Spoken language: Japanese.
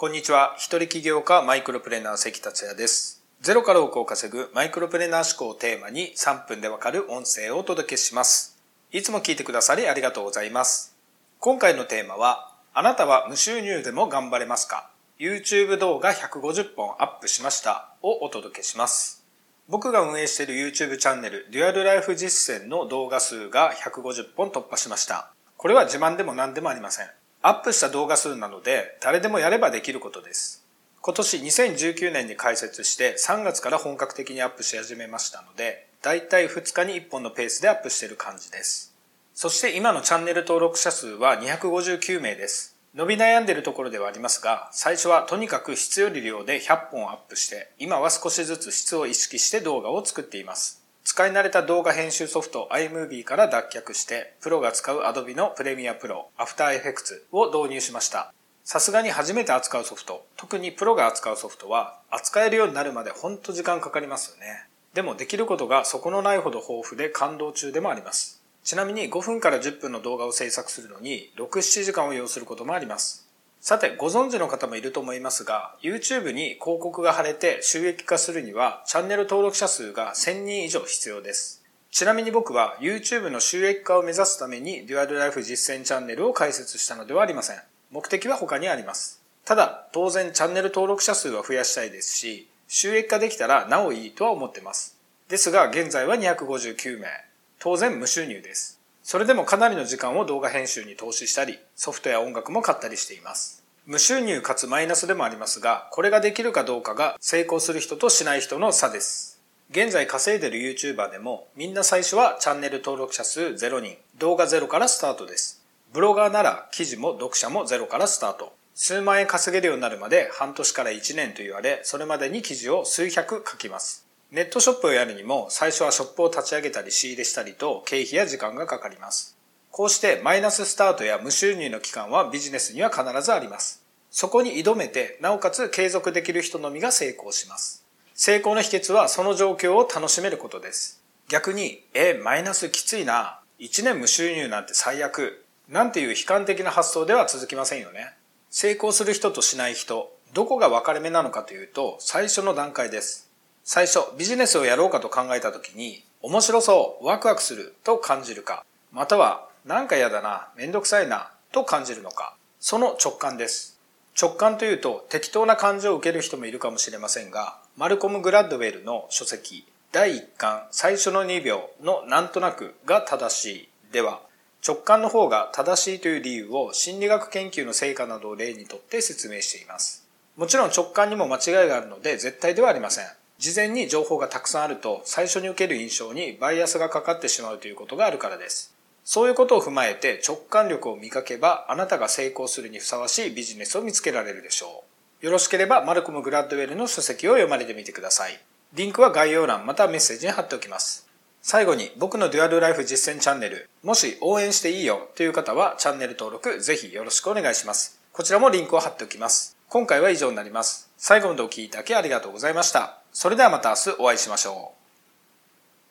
こんにちは。一人起業家マイクロプレーナー関達也です。ゼロから多くを稼ぐマイクロプレーナー思考をテーマに3分でわかる音声をお届けします。いつも聞いてくださりありがとうございます。今回のテーマは、あなたは無収入でも頑張れますか ?YouTube 動画150本アップしましたをお届けします。僕が運営している YouTube チャンネルデュアルライフ実践の動画数が150本突破しました。これは自慢でも何でもありません。アップした動画数なので誰でもやればできることです。今年2019年に開設して3月から本格的にアップし始めましたので、だいたい2日に1本のペースでアップしている感じです。そして今のチャンネル登録者数は259名です。伸び悩んでいるところではありますが、最初はとにかく質より量で100本アップして、今は少しずつ質を意識して動画を作っています。使い慣れた動画編集ソフト iMovie から脱却して、プロが使う Adobe のプレミアプロ、After Effects を導入しました。さすがに初めて扱うソフト、特にプロが扱うソフトは、扱えるようになるまでほんと時間かかりますよね。でもできることがそこのないほど豊富で感動中でもあります。ちなみに5分から10分の動画を制作するのに6、7時間を要することもあります。さて、ご存知の方もいると思いますが、YouTube に広告が貼れて収益化するには、チャンネル登録者数が1000人以上必要です。ちなみに僕は YouTube の収益化を目指すためにデュアルライフ実践チャンネルを開設したのではありません。目的は他にあります。ただ、当然チャンネル登録者数は増やしたいですし、収益化できたらなおいいとは思ってます。ですが、現在は259名。当然無収入です。それでもかなりの時間を動画編集に投資したり、ソフトや音楽も買ったりしています。無収入かつマイナスでもありますが、これができるかどうかが成功する人としない人の差です。現在稼いでる YouTuber でも、みんな最初はチャンネル登録者数0人、動画0からスタートです。ブロガーなら記事も読者も0からスタート。数万円稼げるようになるまで半年から1年と言われ、それまでに記事を数百書きます。ネットショップをやるにも最初はショップを立ち上げたり仕入れしたりと経費や時間がかかります。こうしてマイナススタートや無収入の期間はビジネスには必ずあります。そこに挑めて、なおかつ継続できる人のみが成功します。成功の秘訣はその状況を楽しめることです。逆に、え、マイナスきついな、1年無収入なんて最悪、なんていう悲観的な発想では続きませんよね。成功する人としない人、どこが分かれ目なのかというと、最初の段階です。最初、ビジネスをやろうかと考えた時に、面白そう、ワクワクすると感じるか、または、なんか嫌だな、めんどくさいな、と感じるのか、その直感です。直感というと適当な感情を受ける人もいるかもしれませんが、マルコム・グラッドウェルの書籍、第1巻最初の2秒のなんとなくが正しいでは、直感の方が正しいという理由を心理学研究の成果などを例にとって説明しています。もちろん直感にも間違いがあるので絶対ではありません。事前に情報がたくさんあると最初に受ける印象にバイアスがかかってしまうということがあるからです。そういうことを踏まえて直感力を磨けばあなたが成功するにふさわしいビジネスを見つけられるでしょう。よろしければマルコム・グラッドウェルの書籍を読まれてみてください。リンクは概要欄またメッセージに貼っておきます。最後に僕のデュアルライフ実践チャンネル、もし応援していいよという方はチャンネル登録ぜひよろしくお願いします。こちらもリンクを貼っておきます。今回は以上になります。最後までお聴きいただきありがとうございました。それではまた明日お会いしましょう。